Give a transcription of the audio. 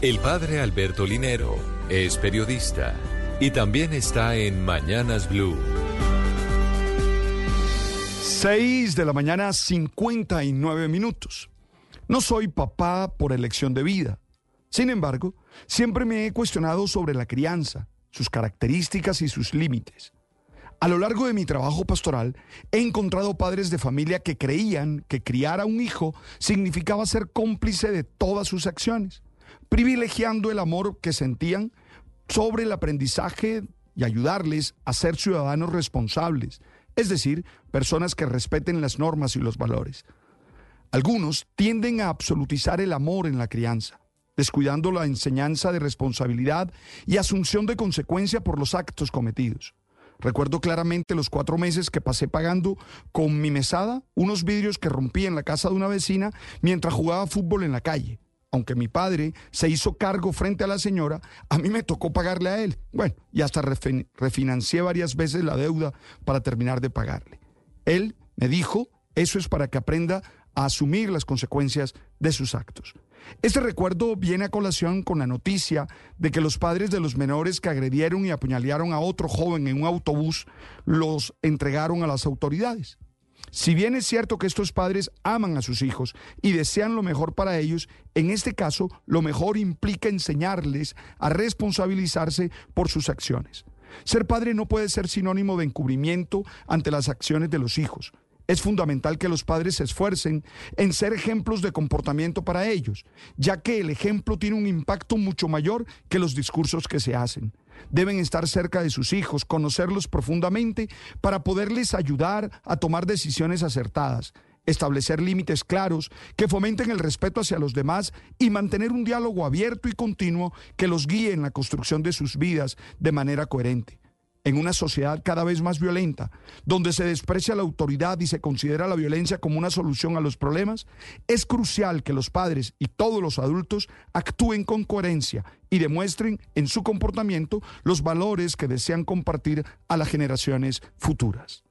El padre Alberto Linero es periodista y también está en Mañanas Blue. 6 de la mañana, 59 minutos. No soy papá por elección de vida. Sin embargo, siempre me he cuestionado sobre la crianza, sus características y sus límites. A lo largo de mi trabajo pastoral, he encontrado padres de familia que creían que criar a un hijo significaba ser cómplice de todas sus acciones, privilegiando el amor que sentían sobre el aprendizaje y ayudarles a ser ciudadanos responsables, es decir, personas que respeten las normas y los valores. Algunos tienden a absolutizar el amor en la crianza, descuidando la enseñanza de responsabilidad y asunción de consecuencia por los actos cometidos. Recuerdo claramente los cuatro meses que pasé pagando con mi mesada unos vidrios que rompí en la casa de una vecina mientras jugaba fútbol en la calle. Aunque mi padre se hizo cargo frente a la señora, a mí me tocó pagarle a él. Bueno, y hasta refinancié varias veces la deuda para terminar de pagarle. Él me dijo, eso es para que aprenda a asumir las consecuencias de sus actos. Este recuerdo viene a colación con la noticia de que los padres de los menores que agredieron y apuñalearon a otro joven en un autobús los entregaron a las autoridades. Si bien es cierto que estos padres aman a sus hijos y desean lo mejor para ellos, en este caso lo mejor implica enseñarles a responsabilizarse por sus acciones. Ser padre no puede ser sinónimo de encubrimiento ante las acciones de los hijos. Es fundamental que los padres se esfuercen en ser ejemplos de comportamiento para ellos, ya que el ejemplo tiene un impacto mucho mayor que los discursos que se hacen. Deben estar cerca de sus hijos, conocerlos profundamente para poderles ayudar a tomar decisiones acertadas, establecer límites claros que fomenten el respeto hacia los demás y mantener un diálogo abierto y continuo que los guíe en la construcción de sus vidas de manera coherente en una sociedad cada vez más violenta, donde se desprecia la autoridad y se considera la violencia como una solución a los problemas, es crucial que los padres y todos los adultos actúen con coherencia y demuestren en su comportamiento los valores que desean compartir a las generaciones futuras.